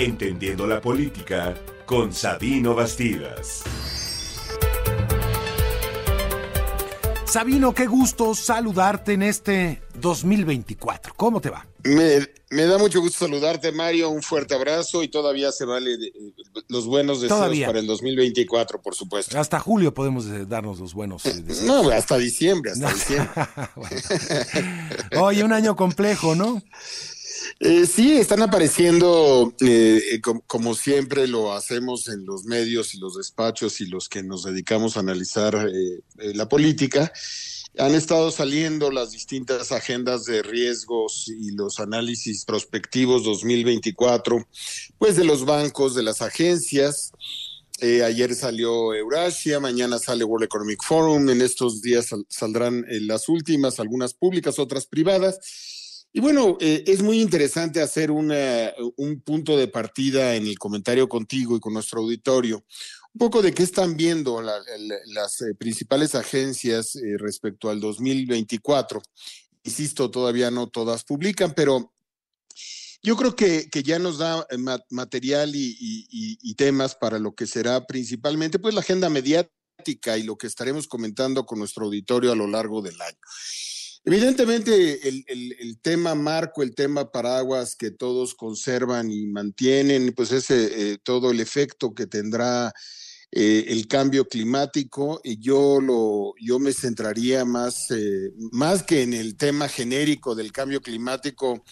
Entendiendo la política con Sabino Bastidas. Sabino, qué gusto saludarte en este 2024. ¿Cómo te va? Me, da mucho gusto saludarte, Mario. Un fuerte abrazo y todavía se vale los buenos deseos para el 2024, por supuesto. Hasta julio podemos eh, darnos los buenos eh, deseos. No, hasta diciembre, hasta diciembre. Oye, un año complejo, ¿no? Eh, sí, están apareciendo, eh, como siempre lo hacemos en los medios y los despachos y los que nos dedicamos a analizar eh, la política, han estado saliendo las distintas agendas de riesgos y los análisis prospectivos 2024, pues de los bancos, de las agencias. ayer salió Eurasia, mañana sale World Economic Forum, en estos días saldrán las últimas, algunas públicas, otras privadas y bueno, eh, es muy interesante hacer una, un punto de partida en el comentario contigo y con nuestro auditorio. Un poco de qué están viendo las eh, principales agencias eh, respecto al 2024. Insisto, todavía no todas publican, pero yo creo que, que ya nos da material y, y, temas para lo que será principalmente pues la agenda mediática y lo que estaremos comentando con nuestro auditorio a lo largo del año. Evidentemente, el, tema marco, el tema paraguas que todos conservan y mantienen, pues ese eh, todo el efecto que tendrá eh, el cambio climático. Y yo lo, yo me centraría más, eh, más que en el tema genérico del cambio climático,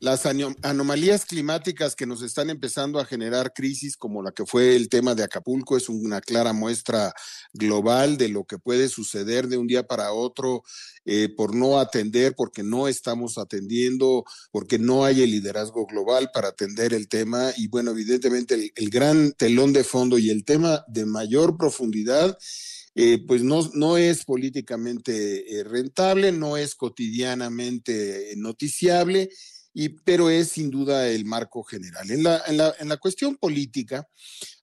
las anomalías climáticas que nos están empezando a generar crisis, como la que fue el tema de Acapulco, es una clara muestra global de lo que puede suceder de un día para otro eh, por no atender, porque no estamos atendiendo, porque no hay el liderazgo global para atender el tema. Y bueno, evidentemente el, gran telón de fondo y el tema de mayor profundidad. Eh, pues no, no es políticamente eh, rentable, no es cotidianamente noticiable y, pero es sin duda el marco general. En la, en la, en la cuestión política,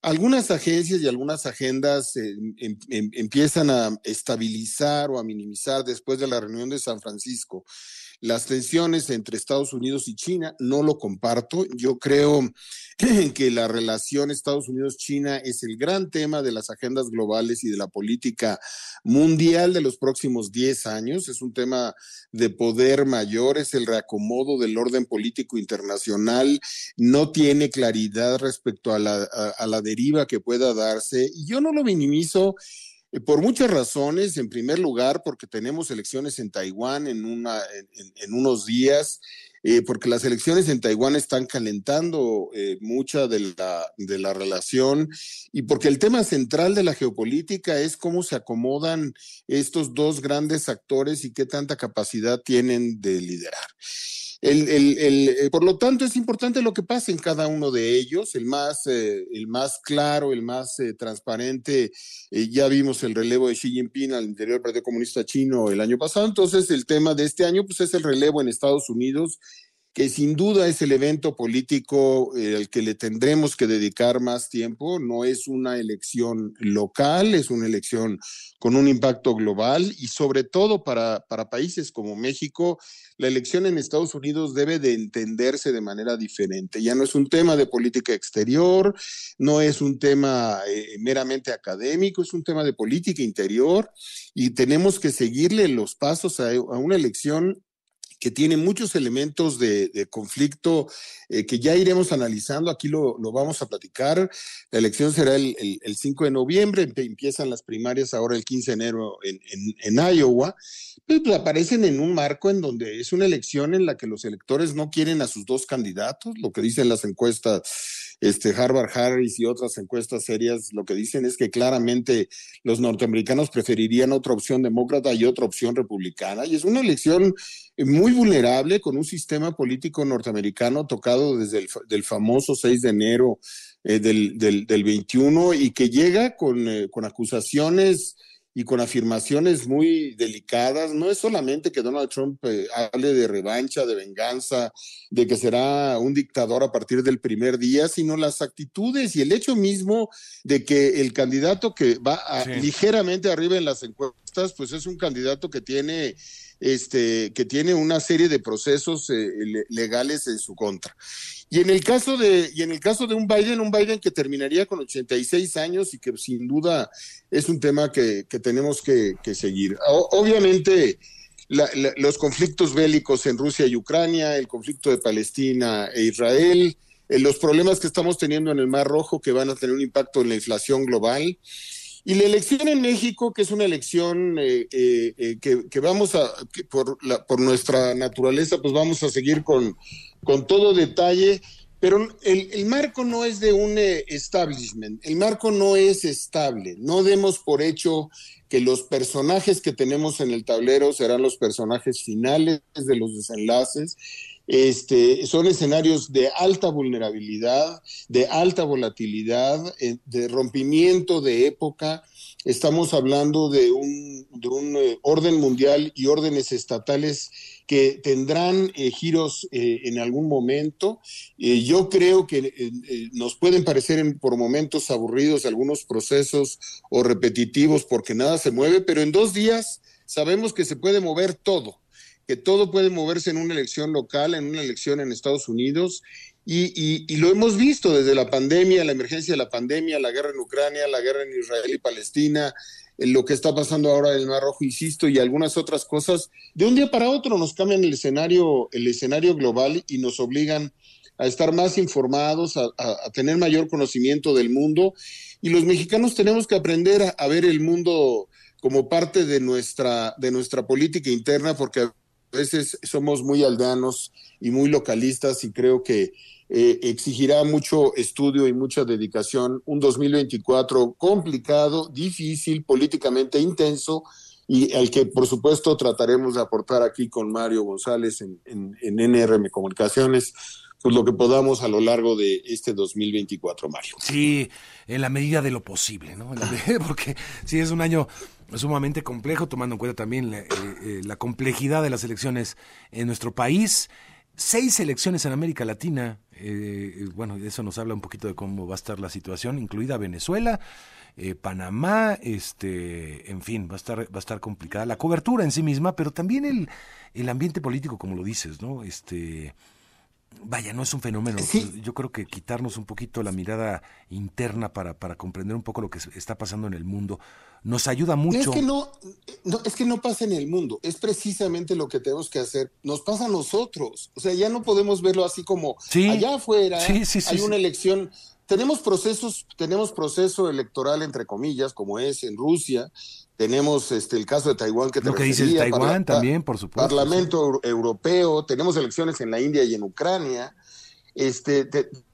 algunas agencias y algunas agendas eh, em, em, empiezan a estabilizar o a minimizar después de la reunión de San Francisco las tensiones entre Estados Unidos y China. No lo comparto. Yo creo que la relación Estados Unidos-China es el gran tema de las agendas globales y de la política mundial de los próximos 10 años. Es un tema de poder mayor, es el reacomodo del orden político internacional. No tiene claridad respecto a la, a la deriva que pueda darse. Y yo no lo minimizo por muchas razones. En primer lugar, porque tenemos elecciones en Taiwán en, una, en, unos días, eh, porque las elecciones en Taiwán están calentando eh, mucha de la, de la relación y porque el tema central de la geopolítica es cómo se acomodan estos dos grandes actores y qué tanta capacidad tienen de liderar. El, eh, por lo tanto, es importante lo que pasa en cada uno de ellos. El más, eh, el más claro, el más eh, transparente, ya vimos el relevo de Xi Jinping al interior del Partido Comunista Chino el año pasado. Entonces, el tema de este año pues, es el relevo en Estados Unidos que sin duda es el evento político al que le tendremos que dedicar más tiempo. No es una elección local, es una elección con un impacto global y sobre todo para, para países como México, la elección en Estados Unidos debe de entenderse de manera diferente. Ya no es un tema de política exterior, no es un tema eh, meramente académico, es un tema de política interior y tenemos que seguirle los pasos a, a una elección que tiene muchos elementos de, conflicto eh, que ya iremos analizando. Aquí lo, vamos a platicar. La elección será el, 5 de noviembre, empiezan las primarias ahora el 15 de enero en, Iowa. Pues, pues, aparecen en un marco en donde es una elección en la que los electores no quieren a sus dos candidatos, lo que dicen las encuestas este, Harvard Harris y otras encuestas serias lo que dicen es que claramente los norteamericanos preferirían otra opción demócrata y otra opción republicana. Y es una elección muy vulnerable con un sistema político norteamericano tocado desde el del famoso 6 de enero eh, del, del, del, 21 y que llega con, eh, con acusaciones y con afirmaciones muy delicadas. No es solamente que Donald Trump eh, hable de revancha, de venganza, de que será un dictador a partir del primer día, sino las actitudes y el hecho mismo de que el candidato que va ligeramente arriba en las encuestas pues es un candidato que tiene, este, que tiene una serie de procesos eh, legales en su contra. Y en el caso de, y en el caso de un Biden, un Biden que terminaría con 86 años y que sin duda es un tema que, tenemos que, seguir. obviamente, los conflictos bélicos en Rusia y Ucrania, el conflicto de Palestina e Israel, eh, los problemas que estamos teniendo en el Mar Rojo que van a tener un impacto en la inflación global. Y la elección en México, que es una elección eh, eh, que, vamos a, por, la, por nuestra naturaleza, pues vamos a seguir con, con todo detalle, pero el, el, marco no es de un establishment, el marco no es estable, no demos por hecho que los personajes que tenemos en el tablero serán los personajes finales de los desenlaces este, son escenarios de alta vulnerabilidad, de alta volatilidad, eh, de rompimiento de época. Estamos hablando de un, eh, orden mundial y órdenes estatales que tendrán eh, giros en algún momento. yo creo que nos pueden parecer por momentos aburridos algunos procesos o repetitivos porque nada se mueve, pero en dos días sabemos que se puede mover todo que todo puede moverse en una elección local, en una elección en Estados Unidos, y, lo hemos visto desde la pandemia, la emergencia de la pandemia, la guerra en Ucrania, la guerra en Israel y Palestina, lo que está pasando ahora en el Mar Rojo, insisto, y algunas otras cosas. De un día para otro nos cambian el escenario, el escenario global y nos obligan a estar más informados, a, tener mayor conocimiento del mundo. Y los mexicanos tenemos que aprender a, a ver el mundo como parte de nuestra, de nuestra política interna, porque a veces somos muy aldeanos y muy localistas y creo que eh, exigirá mucho estudio y mucha dedicación. Un 2024 complicado, difícil, políticamente intenso y al que por supuesto trataremos de aportar aquí con Mario González en, en, NRM Comunicaciones pues lo que podamos a lo largo de este 2024, Mario. Sí, en la medida de lo posible, ¿no? Porque sí es un año sumamente complejo, tomando en cuenta también eh, eh, la, complejidad de las elecciones en nuestro país. Seis elecciones en América Latina, eh, bueno, eso nos habla un poquito de cómo va a estar la situación, incluida Venezuela, Panamá, este, en fin, va a estar, va a estar complicada la cobertura en sí misma, pero también el, el ambiente político, como lo dices, ¿no? Este, Vaya, no es un fenómeno. Yo creo que quitarnos un poquito la mirada interna para, para comprender un poco lo que está pasando en el mundo nos ayuda mucho. Es que no, no, es que no pasa en el mundo, es precisamente lo que tenemos que hacer. Nos pasa a nosotros. O sea, ya no podemos verlo así como allá afuera hay una elección. Tenemos procesos, tenemos proceso electoral entre comillas, como es en Rusia, tenemos este el caso de Taiwán que te Lo que dice Taiwán también, por supuesto. Parlamento Europeo, tenemos elecciones en la India y en Ucrania. Este,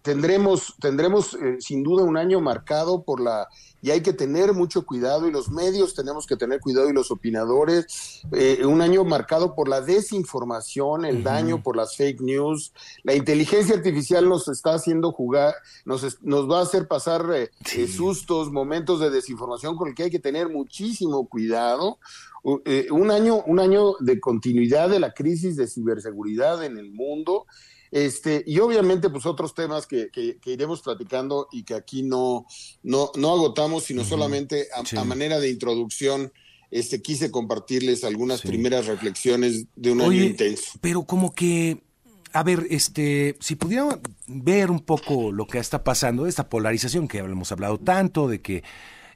tendremos, tendremos eh, sin duda un año marcado por la y hay que tener mucho cuidado y los medios tenemos que tener cuidado y los opinadores. Eh, un año marcado por la desinformación, el daño por las fake news. La inteligencia artificial nos está haciendo jugar, nos, nos va a hacer pasar eh, eh, sustos, momentos de desinformación con el que hay que tener muchísimo cuidado. un año, un año de continuidad de la crisis de ciberseguridad en el mundo este, y obviamente, pues otros temas que, que, iremos platicando y que aquí no, no, no agotamos, sino solamente a, manera de introducción. Este, quise compartirles algunas primeras reflexiones de un año intenso. Pero como que, a ver, este, si pudiéramos ver un poco lo que está pasando, esta polarización que hemos hablado tanto, de que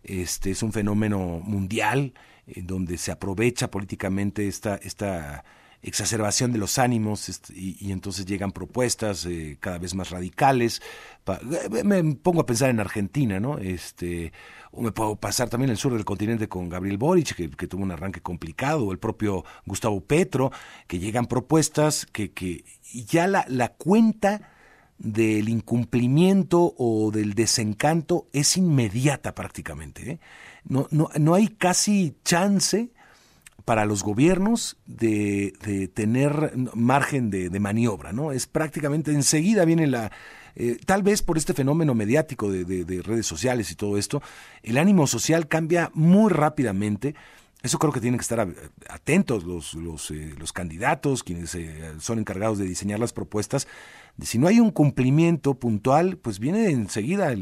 este es un fenómeno mundial, en donde se aprovecha políticamente esta, esta exacerbación de los ánimos y, entonces llegan propuestas eh, cada vez más radicales. Eh, me pongo a pensar en Argentina, ¿no? Este, o me puedo pasar también el sur del continente con Gabriel Boric, que, tuvo un arranque complicado, o el propio Gustavo Petro, que llegan propuestas que, que ya la, la cuenta del incumplimiento o del desencanto es inmediata prácticamente. ¿eh? No, no, no hay casi chance para los gobiernos de, tener margen de, maniobra, ¿no? Es prácticamente enseguida viene la... Eh, tal vez por este fenómeno mediático de, redes sociales y todo esto, el ánimo social cambia muy rápidamente. Eso creo que tienen que estar atentos los, los, eh, los candidatos, quienes eh, son encargados de diseñar las propuestas, si no hay un cumplimiento puntual, pues viene enseguida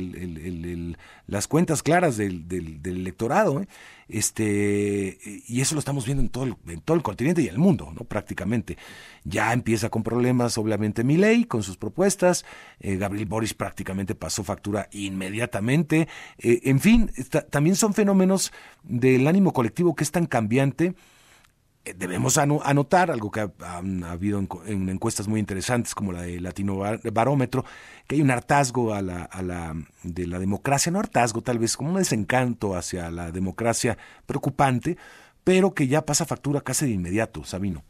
las cuentas claras del, electorado. ¿eh? Este, y eso lo estamos viendo en todo, el, en todo el continente y el mundo, ¿no? prácticamente. Ya empieza con problemas, obviamente, ley con sus propuestas. Eh, Gabriel Boris prácticamente pasó factura inmediatamente. Eh, en fin, también son fenómenos del ánimo colectivo que es tan cambiante debemos anotar, algo que ha, habido en, encuestas muy interesantes como la de Latino Barómetro, que hay un hartazgo a la, a la, de la democracia, no hartazgo tal vez, como un desencanto hacia la democracia preocupante, pero que ya pasa factura casi de inmediato, Sabino.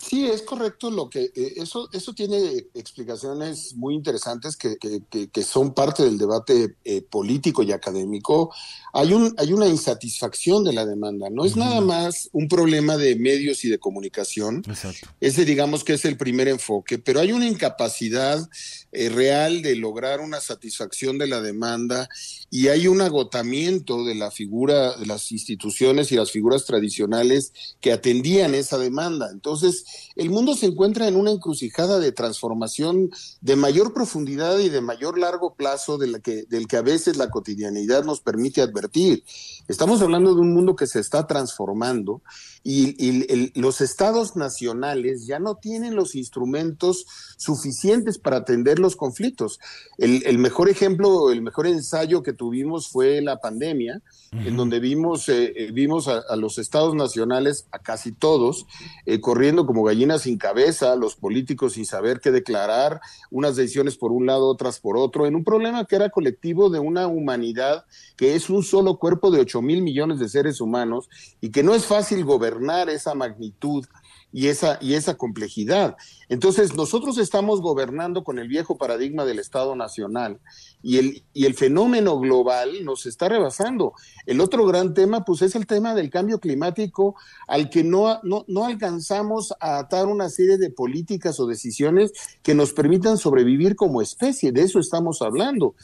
Sí, es correcto lo que eh, eso eso tiene explicaciones muy interesantes que, que, son parte del debate eh, político y académico. Hay un hay una insatisfacción de la demanda. No es nada más un problema de medios y de comunicación. Exacto. Ese digamos que es el primer enfoque, pero hay una incapacidad eh, real de lograr una satisfacción de la demanda y hay un agotamiento de la figura de las instituciones y las figuras tradicionales que atendían esa demanda. Entonces el mundo se encuentra en una encrucijada de transformación de mayor profundidad y de mayor largo plazo de que, del que a veces la cotidianidad nos permite advertir. Estamos hablando de un mundo que se está transformando y, los estados nacionales ya no tienen los instrumentos suficientes para atender los conflictos. El, mejor ejemplo, el mejor ensayo que tuvimos fue la pandemia, en donde vimos, eh, eh, vimos a, los estados nacionales, a casi todos, eh, corriendo como gallinas sin cabeza, los políticos sin saber qué declarar, unas decisiones por un lado, otras por otro, en un problema que era colectivo de una humanidad que es un solo cuerpo de 8 mil millones de seres humanos y que no es fácil gobernar esa magnitud y esa, y esa complejidad. Entonces, nosotros estamos gobernando con el viejo paradigma del Estado Nacional y el, y el fenómeno global nos está rebasando. El otro gran tema, pues, es el tema del cambio climático al que no, no, no alcanzamos a atar una serie de políticas o decisiones que nos permitan sobrevivir como especie. De eso estamos hablando.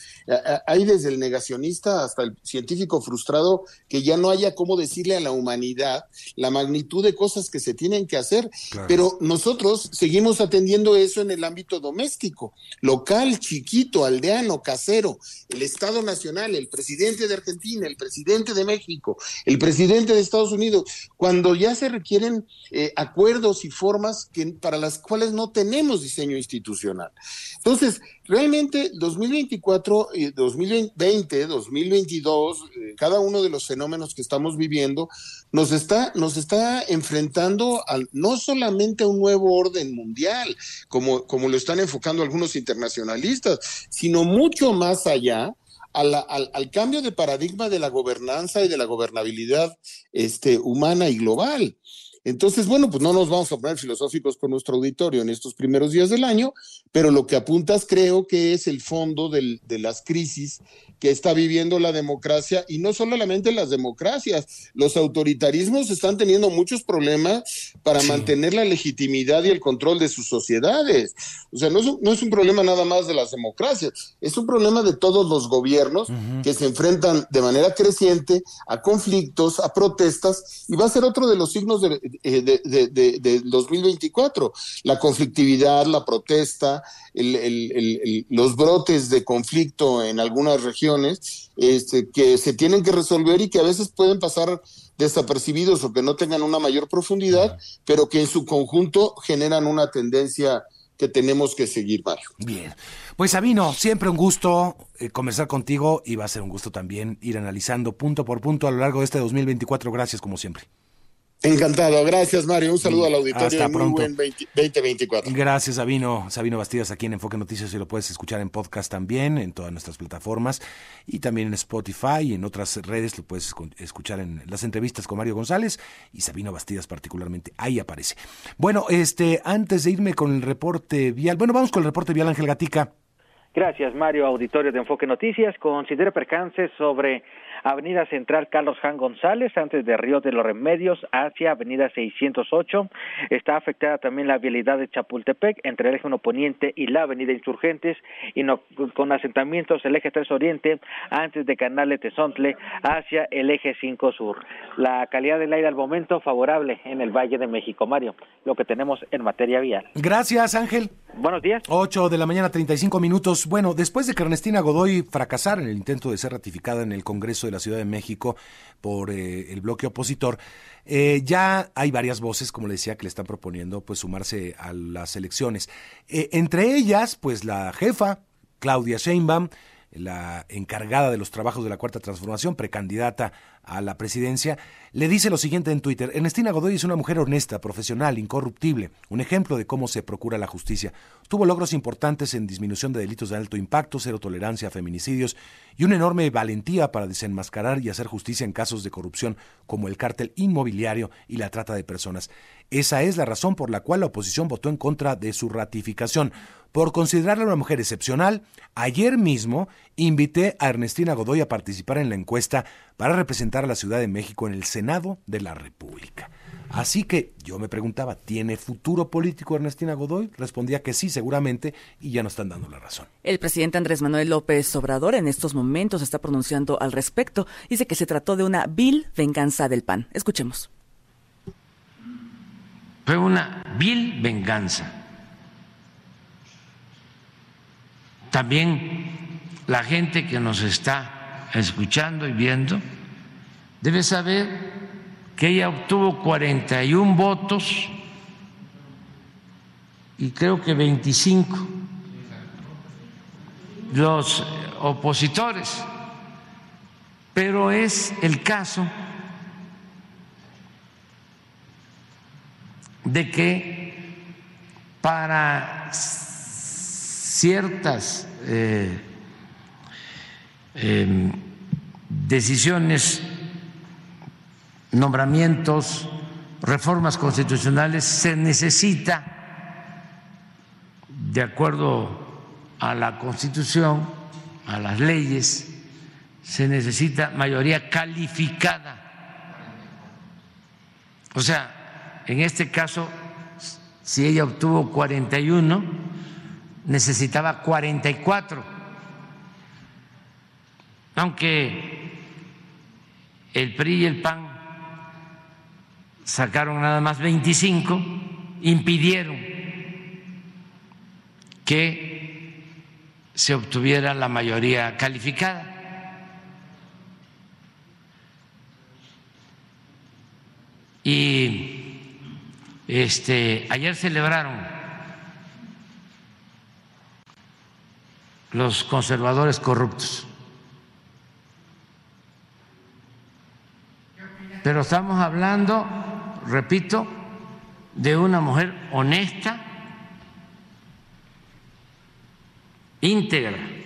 Hay desde el negacionista hasta el científico frustrado que ya no haya cómo decirle a la humanidad la magnitud de cosas que se tienen que hacer. Pero nosotros seguimos atendiendo eso en el ámbito doméstico, local, chiquito, aldeano, casero, el Estado Nacional, el presidente de Argentina, el presidente de México, el presidente de Estados Unidos, cuando ya se requieren eh, acuerdos y formas que, para las cuales no tenemos diseño institucional. Entonces, realmente 2024, 2020, 2022, cada uno de los fenómenos que estamos viviendo nos está, nos está enfrentando al, no solamente a un nuevo orden mundial, como, como lo están enfocando algunos internacionalistas, sino mucho más allá. al, al, cambio de paradigma de la gobernanza y de la gobernabilidad este, humana y global. Entonces, bueno, pues no nos vamos a poner filosóficos con nuestro auditorio en estos primeros días del año, pero lo que apuntas creo que es el fondo del, de las crisis que está viviendo la democracia y no solamente las democracias, los autoritarismos están teniendo muchos problemas para mantener la legitimidad y el control de sus sociedades. O sea, no es, un, no es un problema nada más de las democracias, es un problema de todos los gobiernos que se enfrentan de manera creciente a conflictos, a protestas, y va a ser otro de los signos de, eh, de, 2024, la conflictividad, la protesta, los brotes de conflicto en algunas regiones este, que se tienen que resolver y que a veces pueden pasar desapercibidos o que no tengan una mayor profundidad, pero que en su conjunto generan una tendencia que tenemos que seguir, Mario. Bien. Pues Sabino, siempre un gusto eh, conversar contigo y va a ser un gusto también ir analizando punto por punto a lo largo de este 2024. Gracias como siempre. Encantado, gracias Mario. Un saludo al auditorio. Hasta muy pronto. buen 2024. Gracias Sabino. Sabino Bastidas aquí en Enfoque Noticias y lo puedes escuchar en podcast también, en todas nuestras plataformas y también en Spotify y en otras redes lo puedes escuchar en las entrevistas con Mario González y Sabino Bastidas particularmente. Ahí aparece. Bueno, este, antes de irme con el reporte vial, bueno, vamos con el reporte vial Ángel Gatica. Gracias, Mario, auditorio de Enfoque Noticias. Considera percances sobre Avenida Central Carlos Jan González, antes de Río de los Remedios, hacia Avenida 608. Está afectada también la vialidad de Chapultepec, entre el eje 1 Poniente y la Avenida Insurgentes, y con asentamientos el eje 3 Oriente, antes de Canal de Tezontle, hacia el eje 5 Sur. La calidad del aire al momento favorable en el Valle de México. Mario, lo que tenemos en materia vial. Gracias, Ángel. Buenos días. 8 de la mañana, 35 minutos. Bueno, después de que Ernestina Godoy fracasara en el intento de ser ratificada en el Congreso de la Ciudad de México por eh, el bloque opositor, eh, ya hay varias voces, como le decía, que le están proponiendo pues sumarse a las elecciones. Eh, entre ellas, pues la jefa, Claudia Sheinbaum, la encargada de los trabajos de la Cuarta Transformación, precandidata a la presidencia, le dice lo siguiente en Twitter. Ernestina Godoy es una mujer honesta, profesional, incorruptible, un ejemplo de cómo se procura la justicia. Tuvo logros importantes en disminución de delitos de alto impacto, cero tolerancia a feminicidios y una enorme valentía para desenmascarar y hacer justicia en casos de corrupción como el cártel inmobiliario y la trata de personas. Esa es la razón por la cual la oposición votó en contra de su ratificación. Por considerarla una mujer excepcional, ayer mismo invité a Ernestina Godoy a participar en la encuesta para representar a la Ciudad de México en el Senado de la República. Así que yo me preguntaba, ¿tiene futuro político Ernestina Godoy? Respondía que sí, seguramente, y ya nos están dando la razón. El presidente Andrés Manuel López Obrador en estos momentos está pronunciando al respecto. Dice que se trató de una vil venganza del PAN. Escuchemos. Fue una vil venganza También la gente que nos está escuchando y viendo debe saber que ella obtuvo 41 votos y creo que 25 los opositores, pero es el caso de que para ciertas eh, em, decisiones, nombramientos, reformas constitucionales, se necesita, de acuerdo a la Constitución, a las leyes, se necesita mayoría calificada. O sea, en este caso, si ella obtuvo 41, necesitaba 44, aunque el PRI y el PAN sacaron nada más 25, impidieron que se obtuviera la mayoría calificada. Y este ayer celebraron los conservadores corruptos. Pero estamos hablando, repito, de una mujer honesta, íntegra.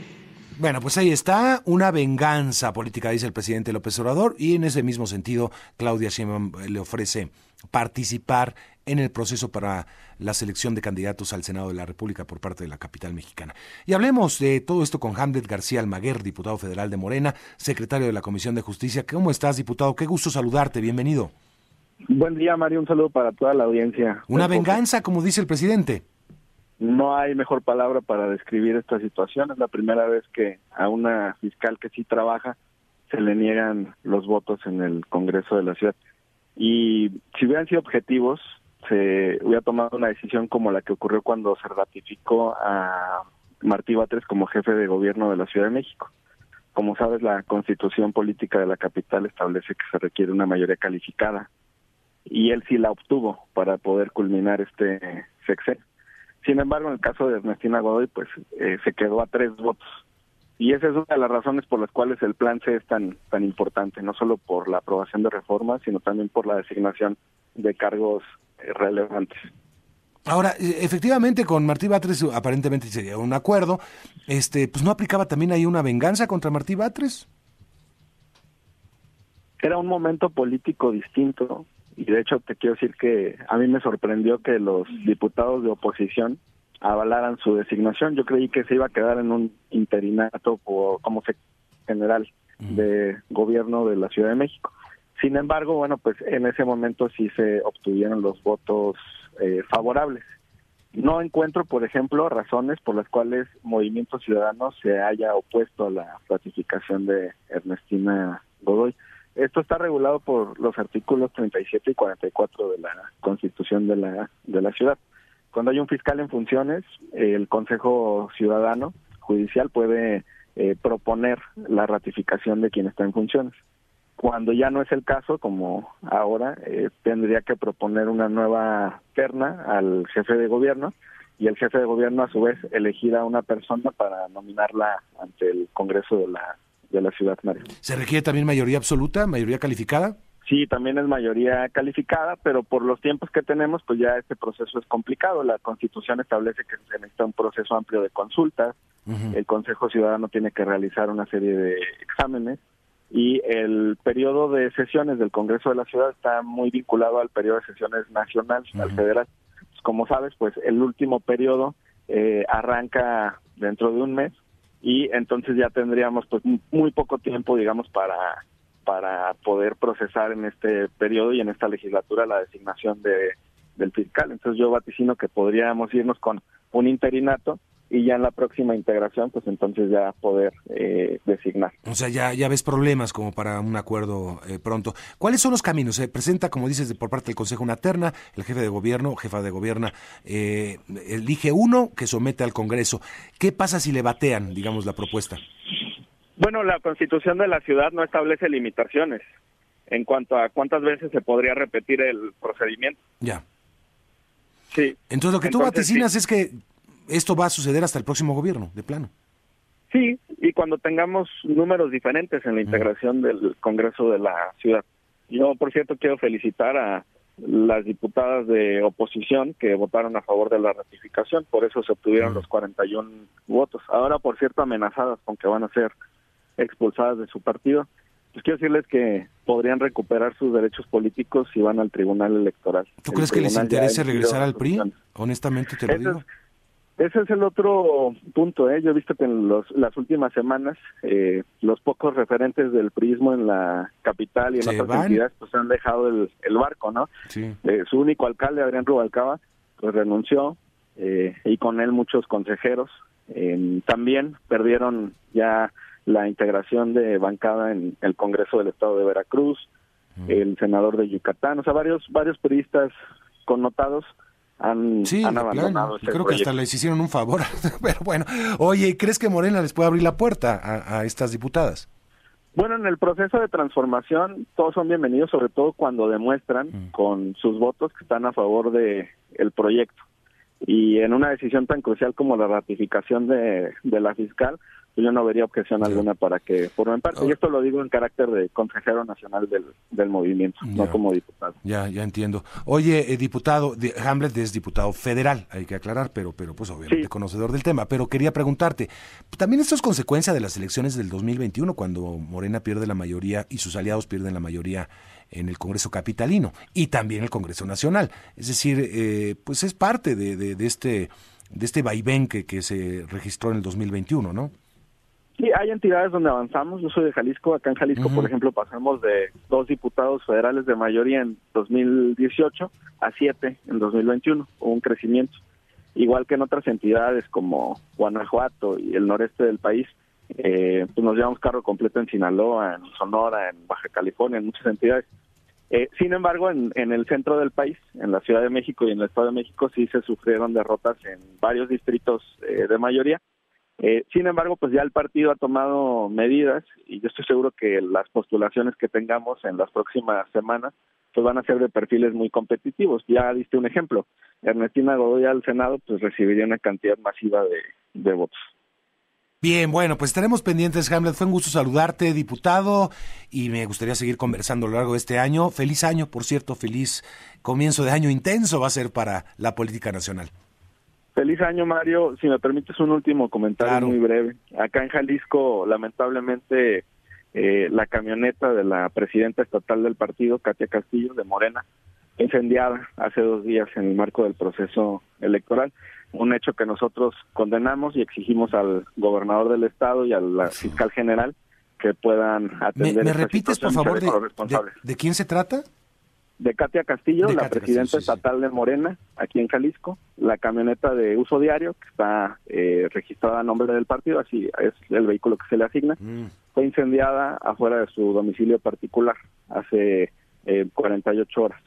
Bueno, pues ahí está una venganza política, dice el presidente López Obrador, y en ese mismo sentido Claudia Sheinbaum le ofrece participar en el proceso para la selección de candidatos al Senado de la República por parte de la capital mexicana. Y hablemos de todo esto con Hamlet García Almaguer, diputado federal de Morena, secretario de la Comisión de Justicia. ¿Cómo estás, diputado? Qué gusto saludarte. Bienvenido. Buen día, Mario. Un saludo para toda la audiencia. Una venganza, como dice el presidente. No hay mejor palabra para describir esta situación. Es la primera vez que a una fiscal que sí trabaja se le niegan los votos en el Congreso de la Ciudad. Y si hubieran sido objetivos, se hubiera tomado una decisión como la que ocurrió cuando se ratificó a Martí Batres como jefe de gobierno de la Ciudad de México. Como sabes, la constitución política de la capital establece que se requiere una mayoría calificada y él sí la obtuvo para poder culminar este sexenio. Sin embargo, en el caso de Ernestina Godoy, pues eh, se quedó a tres votos y esa es una de las razones por las cuales el plan C es tan, tan importante, no solo por la aprobación de reformas, sino también por la designación de cargos eh, relevantes. Ahora, e, efectivamente, con Martí Batres aparentemente sería un acuerdo. Este, pues no aplicaba también ahí una venganza contra Martí Batres. Era un momento político distinto y de hecho te quiero decir que a mí me sorprendió que los diputados de oposición avalaran su designación. Yo creí que se iba a quedar en un interinato o como general de gobierno de la Ciudad de México. Sin embargo, bueno, pues en ese momento sí se obtuvieron los votos eh, favorables. No encuentro, por ejemplo, razones por las cuales Movimiento Ciudadano se haya opuesto a la ratificación de Ernestina Godoy. Esto está regulado por los artículos 37 y 44 de la Constitución de la de la ciudad Cuando hay un fiscal en funciones, el Consejo Ciudadano Judicial puede eh, proponer la ratificación de quien está en funciones. Cuando ya no es el caso, como ahora, eh, tendría que proponer una nueva terna al jefe de gobierno y el jefe de gobierno a su vez elegir a una persona para nominarla ante el Congreso de la, de la ciudad. Mario. ¿Se requiere también mayoría absoluta, mayoría calificada? Sí, también es mayoría calificada, pero por los tiempos que tenemos, pues ya este proceso es complicado. La Constitución establece que se necesita un proceso amplio de consultas, el Consejo Ciudadano tiene que realizar una serie de exámenes y el periodo de sesiones del Congreso de la Ciudad está muy vinculado al periodo de sesiones nacional, al federal. Pues, como sabes, pues el último periodo eh, arranca dentro de un mes y entonces ya tendríamos pues muy poco tiempo, digamos, para para poder procesar en este periodo y en esta legislatura la designación de, del fiscal. Entonces yo vaticino que podríamos irnos con un interinato y ya en la próxima integración, pues entonces ya poder eh, designar. O sea, ya, ya ves problemas como para un acuerdo eh, pronto. ¿Cuáles son los caminos? Se presenta, como dices, por parte del Consejo una terna, el jefe de gobierno, jefa de gobierno, eh, elige uno que somete al Congreso. ¿Qué pasa si le batean, digamos, la propuesta? Bueno, la constitución de la ciudad no establece limitaciones en cuanto a cuántas veces se podría repetir el procedimiento. Ya. Sí. Entonces lo que tú vaticinas es que esto va a suceder hasta el próximo gobierno, de plano. Sí, y cuando tengamos números diferentes en la integración del Congreso de la ciudad. Yo, por cierto, quiero felicitar a las diputadas de oposición que votaron a favor de la ratificación, por eso se obtuvieron los 41 votos. Ahora, por cierto, amenazadas con que van a ser expulsadas de su partido, pues quiero decirles que podrían recuperar sus derechos políticos si van al Tribunal Electoral. ¿Tú crees que les interese regresar al PRI? Honestamente te lo digo. Ese es el otro punto. ¿eh? Yo he visto que en los, las últimas semanas eh, los pocos referentes del PRIismo en la capital y en otras entidades pues han dejado el, el barco, ¿no? Sí. Eh, su único alcalde, Adrián Rubalcaba, pues renunció eh, y con él muchos consejeros. Eh, también perdieron ya la integración de bancada en el Congreso del Estado de Veracruz, el senador de Yucatán, o sea, varios varios periodistas connotados han, sí, han abandonado Creo que hasta les hicieron un favor, pero bueno, oye, ¿crees que Morena les puede abrir la puerta a, estas diputadas? Bueno, en el proceso de transformación todos son bienvenidos, sobre todo cuando demuestran con sus votos que están a favor de el proyecto. Y en una decisión tan crucial como la ratificación de, de la fiscal, yo no vería objeción alguna para que formen parte. Y esto lo digo en carácter de consejero nacional del, del movimiento, no como diputado. Ya, ya entiendo. Oye, eh, diputado, Hamlet es diputado federal, hay que aclarar, pero, pero pues obviamente conocedor del tema. Pero quería preguntarte, también esto es consecuencia de las elecciones del 2021, cuando Morena pierde la mayoría y sus aliados pierden la mayoría en el Congreso Capitalino y también el Congreso Nacional. Es decir, eh, pues es parte de, de, de este de este vaivén que, que se registró en el 2021, ¿no? Sí, hay entidades donde avanzamos. Yo soy de Jalisco. Acá en Jalisco, por ejemplo, pasamos de dos diputados federales de mayoría en 2018 a siete en 2021. Hubo un crecimiento. Igual que en otras entidades como Guanajuato y el noreste del país, eh, pues nos llevamos carro completo en Sinaloa, en Sonora, en Baja California, en muchas entidades. Eh, sin embargo, en, en, el centro del país, en la Ciudad de México y en el Estado de México, sí se sufrieron derrotas en varios distritos eh, de mayoría eh, sin embargo, pues ya el partido ha tomado medidas y yo estoy seguro que las postulaciones que tengamos en las próximas semanas pues van a ser de perfiles muy competitivos. Ya diste un ejemplo. Ernestina Godoy al Senado pues recibiría una cantidad masiva de, de votos. Bien, bueno, pues estaremos pendientes, Hamlet. Fue un gusto saludarte, diputado, y me gustaría seguir conversando a lo largo de este año. Feliz año, por cierto, feliz comienzo de año intenso va a ser para la política nacional. Feliz año, Mario. Si me permites un último comentario muy breve. Acá en Jalisco, lamentablemente, eh, la camioneta de la presidenta estatal del partido, Katia Castillo, de Morena, incendiada hace dos días en el marco del proceso electoral. Un hecho que nosotros condenamos y exigimos al gobernador del estado y al fiscal general que puedan atender. ¿Me, repites, por favor, de quién se trata? De Katia Castillo, la presidenta estatal de Morena, aquí en Jalisco, la camioneta de uso diario, que está eh, registrada a nombre del partido, así es el vehículo que se le asigna, mm. fue incendiada afuera de su domicilio particular hace eh, 48 horas.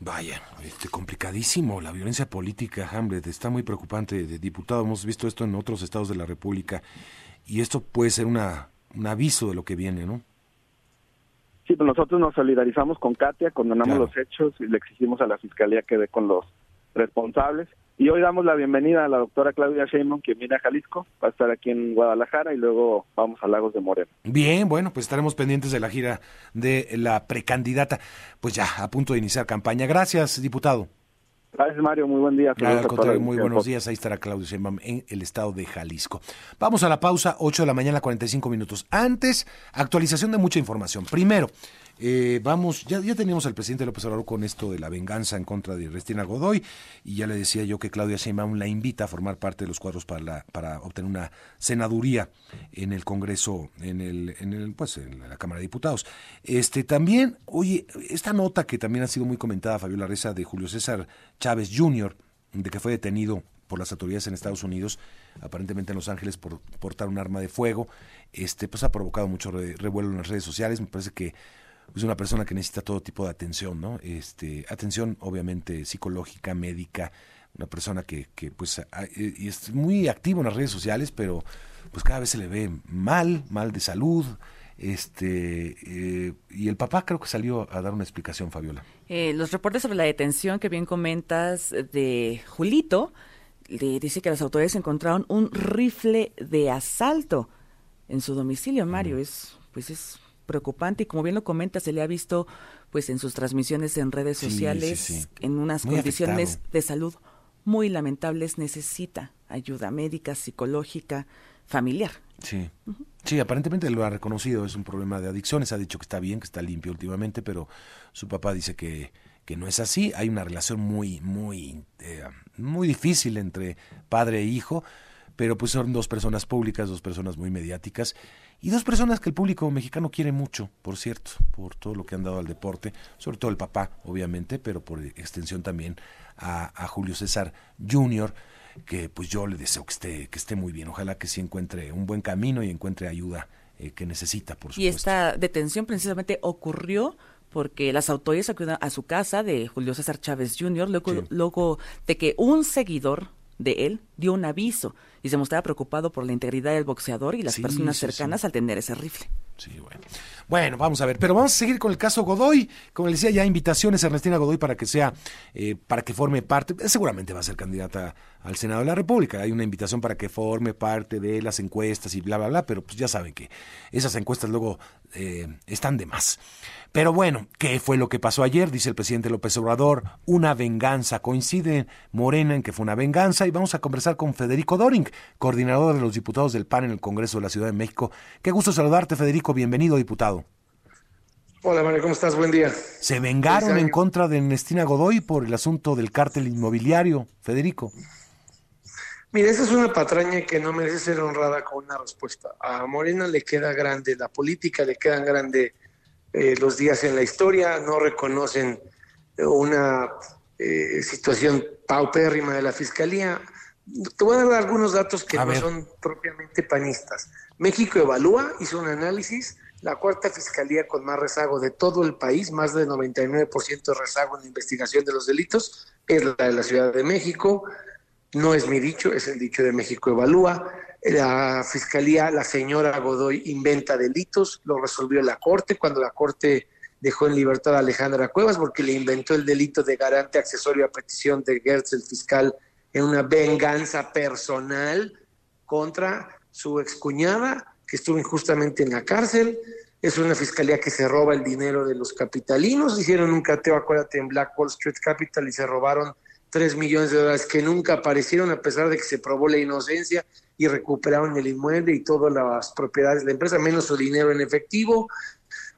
Vaya, este, complicadísimo la violencia política, Hamlet, está muy preocupante. De diputado, hemos visto esto en otros estados de la República y esto puede ser una, un aviso de lo que viene, ¿no? Sí, pues nosotros nos solidarizamos con Katia, condenamos los hechos y le exigimos a la Fiscalía que dé con los responsables. Y hoy damos la bienvenida a la doctora Claudia Sheinbaum, que viene a Jalisco, va a estar aquí en Guadalajara y luego vamos a Lagos de Moreno. Bien, bueno, pues estaremos pendientes de la gira de la precandidata, pues ya a punto de iniciar campaña. Gracias, diputado. Gracias, Mario. Muy buen día. al contrario, muy buenos días. Ahí estará Claudio Sheinbaum en el estado de Jalisco. Vamos a la pausa, 8 de la mañana, 45 minutos. Antes, actualización de mucha información. Primero, eh, vamos, ya, ya teníamos al presidente López Obrador con esto de la venganza en contra de Restina Godoy y ya le decía yo que Claudia Sheinbaum la invita a formar parte de los cuadros para, la, para obtener una senaduría en el Congreso, en el, en el, pues en la Cámara de Diputados. Este también, oye, esta nota que también ha sido muy comentada, Fabiola Reza, de Julio César Chávez Jr., de que fue detenido por las autoridades en Estados Unidos, aparentemente en Los Ángeles, por portar un arma de fuego, este, pues ha provocado mucho revuelo en las redes sociales. Me parece que es una persona que necesita todo tipo de atención, ¿no? Este, atención obviamente psicológica, médica, una persona que, que pues y es muy activo en las redes sociales, pero pues cada vez se le ve mal, mal de salud, este eh, y el papá creo que salió a dar una explicación, Fabiola. Eh, los reportes sobre la detención que bien comentas de Julito, le dice que las autoridades encontraron un rifle de asalto en su domicilio, Mario, es pues es preocupante y como bien lo comenta, se le ha visto pues en sus transmisiones en redes sociales en unas condiciones de salud muy lamentables, necesita ayuda médica, psicológica, familiar. Sí. Sí, aparentemente lo ha reconocido, es un problema de adicciones, ha dicho que está bien, que está limpio últimamente, pero su papá dice que, que no es así, hay una relación muy, muy, eh, muy difícil entre padre e hijo, pero pues son dos personas públicas, dos personas muy mediáticas y dos personas que el público mexicano quiere mucho, por cierto, por todo lo que han dado al deporte, sobre todo el papá, obviamente, pero por extensión también a, Julio César Jr., que pues yo le deseo que esté, que esté muy bien. Ojalá que sí encuentre un buen camino y encuentre ayuda eh, que necesita, por supuesto. Y esta detención precisamente ocurrió porque las autoridades acudieron a su casa de Julio César Chávez Jr. Luego, luego de que un seguidor de él dio un aviso y se mostraba preocupado por la integridad del boxeador y las personas cercanas al tener ese rifle. Sí, bueno. Bueno, vamos a ver, pero vamos a seguir con el caso Godoy. Como le decía, ya invitaciones a Ernestina Godoy para que sea, eh, para que forme parte, eh, seguramente va a ser candidata al Senado de la República. Hay una invitación para que forme parte de las encuestas y bla, bla, bla, pero pues ya saben que esas encuestas luego eh, están de más. Pero bueno, ¿qué fue lo que pasó ayer? Dice el presidente López Obrador, una venganza. Coincide Morena en que fue una venganza y vamos a conversar con Federico Doring, coordinador de los diputados del PAN en el Congreso de la Ciudad de México. Qué gusto saludarte, Federico. Bienvenido, diputado. Hola, María, ¿cómo estás? Buen día. ¿Se vengaron en contra de Ernestina Godoy por el asunto del cártel inmobiliario, Federico? Mira, esa es una patraña que no merece ser honrada con una respuesta. A Morena le queda grande, la política le queda grande eh, los días en la historia, no reconocen una eh, situación paupérrima de la Fiscalía. Te voy a dar algunos datos que no son propiamente panistas. México Evalúa hizo un análisis, la cuarta fiscalía con más rezago de todo el país, más del 99% de rezago en la investigación de los delitos, es la de la Ciudad de México. No es mi dicho, es el dicho de México Evalúa la fiscalía, la señora Godoy inventa delitos, lo resolvió la corte cuando la corte dejó en libertad a Alejandra Cuevas porque le inventó el delito de garante accesorio a petición de Gertz, el fiscal, en una venganza personal contra su excuñada que estuvo injustamente en la cárcel. Es una fiscalía que se roba el dinero de los capitalinos. Hicieron un cateo, acuérdate, en Black Wall Street Capital y se robaron tres millones de dólares que nunca aparecieron a pesar de que se probó la inocencia y recuperaron el inmueble y todas las propiedades de la empresa, menos su dinero en efectivo.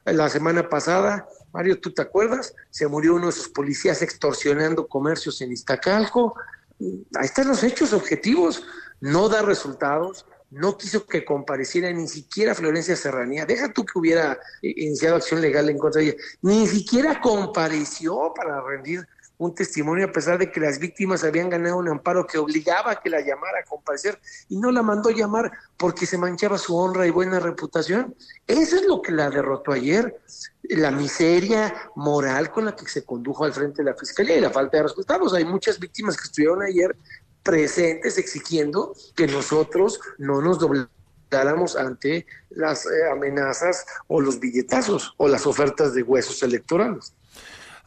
La semana pasada, Mario, ¿tú te acuerdas? Se murió uno de sus policías extorsionando comercios en Iztacalco. Ahí están los hechos objetivos. No da resultados, no quiso que compareciera ni siquiera Florencia Serranía. Deja tú que hubiera iniciado acción legal en contra de ella. Ni siquiera compareció para rendir un testimonio a pesar de que las víctimas habían ganado un amparo que obligaba a que la llamara a comparecer y no la mandó llamar porque se manchaba su honra y buena reputación. Eso es lo que la derrotó ayer, la miseria moral con la que se condujo al frente de la fiscalía y la falta de resultados. Hay muchas víctimas que estuvieron ayer presentes exigiendo que nosotros no nos dobláramos ante las eh, amenazas o los billetazos o las ofertas de huesos electorales.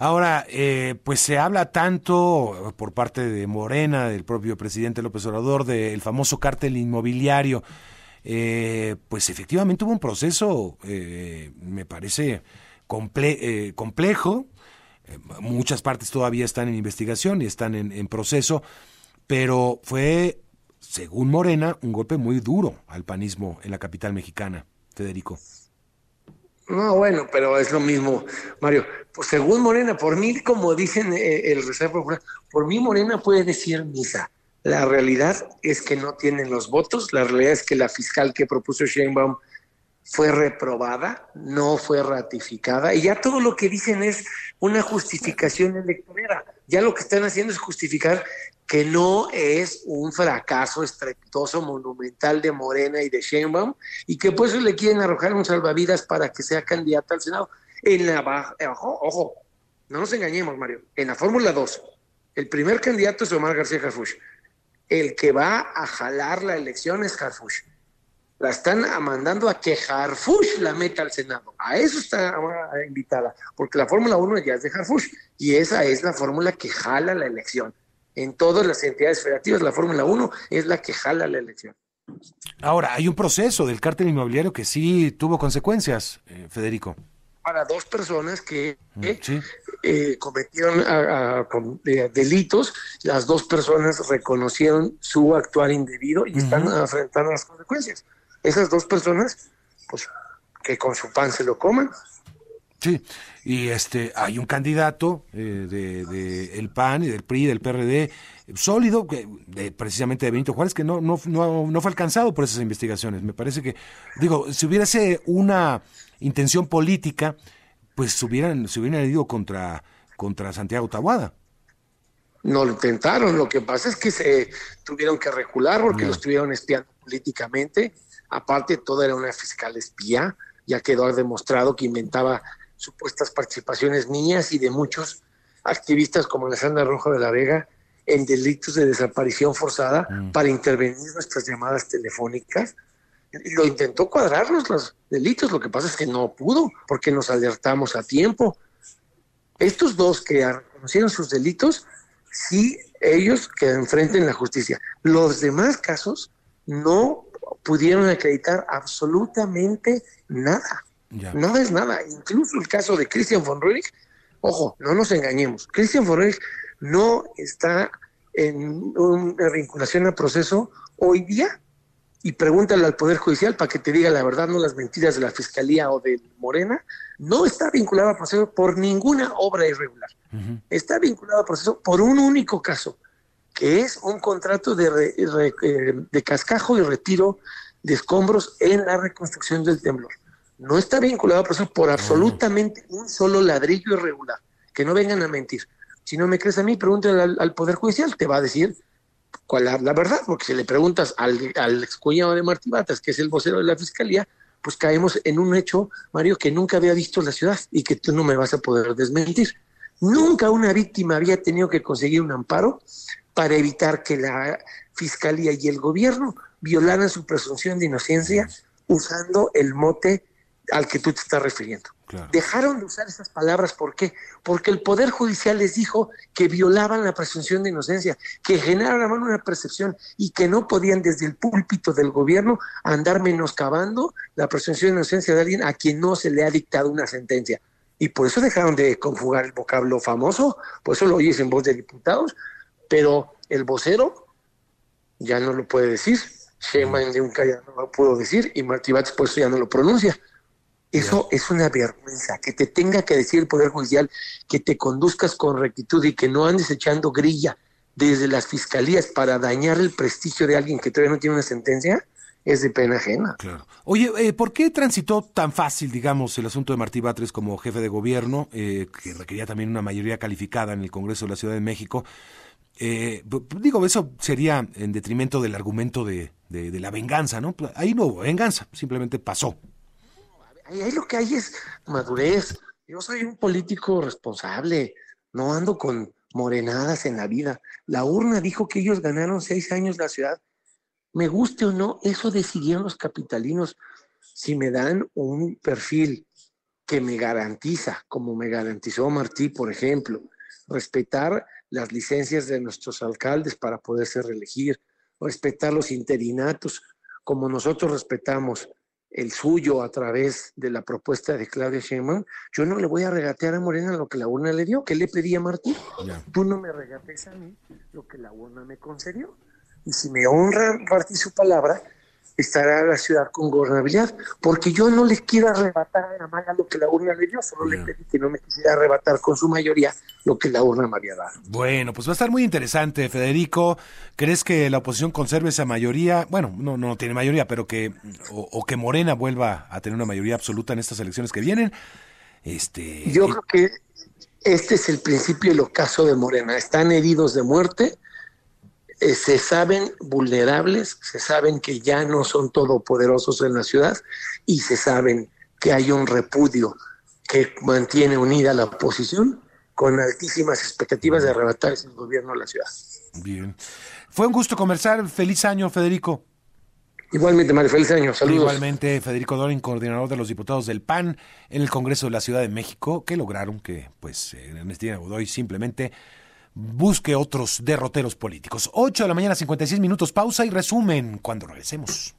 Ahora, eh, pues se habla tanto por parte de Morena, del propio presidente López Obrador, del famoso cártel inmobiliario. Eh, pues efectivamente hubo un proceso, eh, me parece, complejo. muchas partes todavía están en investigación y están en proceso, pero fue, según Morena, un golpe muy duro al panismo en la capital mexicana, Federico. No, bueno, pero es lo mismo, Mario. Pues según Morena, por mí, como dicen eh, el Reserva por mí Morena puede decir misa. La realidad es que no tienen los votos, la realidad es que la fiscal que propuso Sheinbaum fue reprobada, no fue ratificada, y ya todo lo que dicen es una justificación electoral. Ya lo que están haciendo es justificar que no es un fracaso estrepitoso, monumental de Morena y de Sheinbaum, y que por eso le quieren arrojar un salvavidas para que sea candidata al Senado. En la ojo, ojo, no nos engañemos, Mario, en la Fórmula 2, el primer candidato es Omar García Harfuch. El que va a jalar la elección es Harfuch. La están mandando a que Harfuch la meta al Senado. A eso está invitada, porque la Fórmula 1 ya es de Harfuch, y esa es la fórmula que jala la elección en todas las entidades federativas. La Fórmula 1 es la que jala la elección. Ahora, hay un proceso del cártel inmobiliario que sí tuvo consecuencias, eh, Federico. Para dos personas que mm, eh, cometieron eh, delitos, las dos personas reconocieron su actuar indebido y están enfrentando las consecuencias. Esas dos personas, pues que con su pan se lo coman. Sí, y este hay un candidato eh, de, el PAN y del PRI, del PRD, sólido, que, de, precisamente de Benito Juárez, que no, no, no, fue alcanzado por esas investigaciones. Me parece que, digo, si hubiese una intención política, pues se hubieran, se hubieran ido contra, contra Santiago Tabuada. No lo intentaron, lo que pasa es que se tuvieron que recular porque lo estuvieron espiando políticamente. Aparte, todo era una fiscal espía, ya quedó demostrado que inventaba supuestas participaciones mías y de muchos activistas como Alessandra Rojo de la Vega en delitos de desaparición forzada mm. para intervenir nuestras llamadas telefónicas. Lo intentó cuadrarnos los delitos, lo que pasa es que no pudo porque nos alertamos a tiempo. Estos dos que reconocieron sus delitos, sí, ellos que enfrenten la justicia. Los demás casos no pudieron acreditar absolutamente nada. No es nada. Incluso el caso de Christian von Roerich, ojo, no nos engañemos. Christian von Roerich no está en una vinculación al proceso hoy día y pregúntale al Poder Judicial para que te diga la verdad, no las mentiras de la Fiscalía o de Morena, no está vinculado al proceso por ninguna obra irregular. Está vinculado al proceso por un único caso, que es un contrato de, eh, de cascajo y retiro de escombros en la reconstrucción del temblor no está vinculado por, por absolutamente un solo ladrillo irregular. Que no vengan a mentir. Si no me crees a mí, pregúntale al, Poder Judicial, te va a decir cuál es la verdad, porque si le preguntas al, al excuñado de Martí Batas, que es el vocero de la Fiscalía, pues caemos en un hecho, Mario, que nunca había visto la ciudad y que tú no me vas a poder desmentir. Nunca una víctima había tenido que conseguir un amparo para evitar que la Fiscalía y el gobierno violaran su presunción de inocencia usando el mote al que tú te estás refiriendo. Dejaron de usar esas palabras, ¿por qué? Porque el Poder Judicial les dijo que violaban la presunción de inocencia, que generaban una percepción y que no podían desde el púlpito del gobierno andar menoscabando la presunción de inocencia de alguien a quien no se le ha dictado una sentencia. Y por eso dejaron de conjugar el vocablo famoso, por eso lo oyes en voz de diputados, pero el vocero ya no lo puede decir, Sheinbaum de un ya no lo pudo decir y Martí Bates por eso ya no lo pronuncia. Eso es una vergüenza, que te tenga que decir el Poder Judicial que te conduzcas con rectitud y que no andes echando grilla desde las fiscalías para dañar el prestigio de alguien que todavía no tiene una sentencia, es de pena ajena. Claro. Oye, eh, ¿por qué transitó tan fácil, digamos, el asunto de Martí Batres como jefe de gobierno, eh, que requería también una mayoría calificada en el Congreso de la Ciudad de México? Eh, digo, eso sería en detrimento del argumento de, de, la venganza, ¿no? Ahí no hubo venganza, simplemente pasó. Ahí lo que hay es madurez. Yo soy un político responsable, no ando con morenadas en la vida. La urna dijo que ellos ganaron seis años la ciudad me guste o no, eso decidieron los capitalinos. Si me dan un perfil que me garantiza, como me garantizó Martí, por ejemplo, respetar las licencias de nuestros alcaldes para poderse reelegir, respetar los interinatos, como nosotros respetamos el suyo a través de la propuesta de Claudia Sheinbaum, yo no le voy a regatear a Morena lo que la urna le dio. ¿Qué le pedí a Martí? Tú no me regates a mí lo que la urna me concedió y si me honra Martí su palabra, estará la ciudad con gobernabilidad, porque yo no les quiero arrebatar a la mala lo que la urna le dio, solo le pedí que no me quisiera arrebatar con su mayoría lo que la urna me había dado. Bueno, pues va a estar muy interesante, Federico. ¿Crees que la oposición conserve esa mayoría? Bueno, no, no tiene mayoría, pero que, o, que Morena vuelva a tener una mayoría absoluta en estas elecciones que vienen. Este, yo creo que este es el principio del ocaso de Morena. Están heridos de muerte eh, se saben vulnerables, se saben que ya no son todopoderosos en la ciudad y se saben que hay un repudio que mantiene unida la oposición con altísimas expectativas de arrebatar ese gobierno a la ciudad. Bien. Fue un gusto conversar. Feliz año, Federico. Igualmente, Mario, feliz año. Saludos. Igualmente, Federico Dorin, coordinador de los diputados del PAN en el Congreso de la Ciudad de México, que lograron que, pues, Ernestina Godoy simplemente busque otros derroteros políticos. 8 de la mañana, 56 minutos, pausa y resumen cuando regresemos.